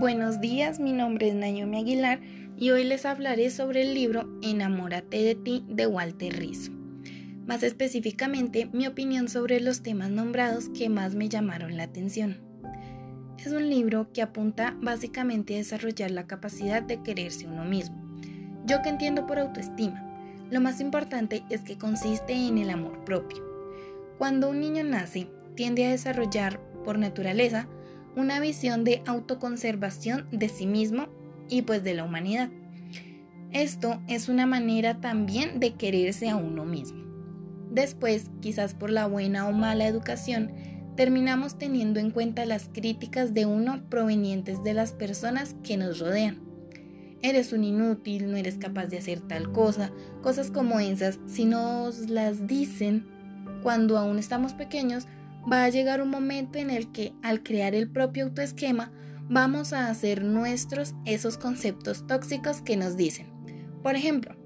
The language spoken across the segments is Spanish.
Buenos días, mi nombre es Naomi Aguilar y hoy les hablaré sobre el libro Enamórate de ti de Walter Rizzo. Más específicamente, mi opinión sobre los temas nombrados que más me llamaron la atención. Es un libro que apunta básicamente a desarrollar la capacidad de quererse uno mismo. Yo que entiendo por autoestima, lo más importante es que consiste en el amor propio. Cuando un niño nace, tiende a desarrollar, por naturaleza, una visión de autoconservación de sí mismo y pues de la humanidad. Esto es una manera también de quererse a uno mismo. Después, quizás por la buena o mala educación, terminamos teniendo en cuenta las críticas de uno provenientes de las personas que nos rodean. Eres un inútil, no eres capaz de hacer tal cosa, cosas como esas, si nos las dicen cuando aún estamos pequeños, va a llegar un momento en el que al crear el propio autoesquema vamos a hacer nuestros esos conceptos tóxicos que nos dicen. Por ejemplo,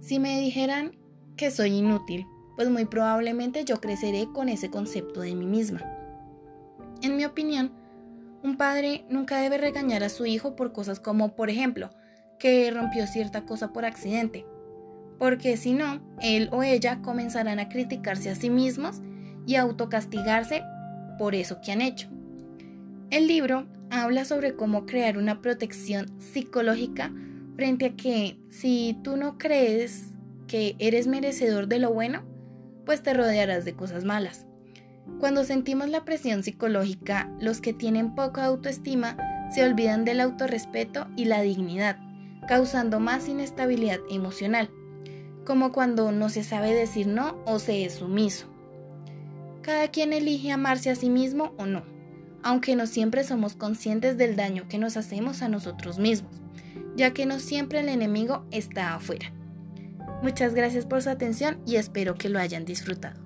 si me dijeran que soy inútil, pues muy probablemente yo creceré con ese concepto de mí misma. En mi opinión, un padre nunca debe regañar a su hijo por cosas como, por ejemplo, que rompió cierta cosa por accidente, porque si no, él o ella comenzarán a criticarse a sí mismos y autocastigarse por eso que han hecho. El libro habla sobre cómo crear una protección psicológica frente a que si tú no crees que eres merecedor de lo bueno, pues te rodearás de cosas malas. Cuando sentimos la presión psicológica, los que tienen poca autoestima se olvidan del autorrespeto y la dignidad, causando más inestabilidad emocional, como cuando no se sabe decir no o se es sumiso. Cada quien elige amarse a sí mismo o no, aunque no siempre somos conscientes del daño que nos hacemos a nosotros mismos, ya que no siempre el enemigo está afuera. Muchas gracias por su atención y espero que lo hayan disfrutado.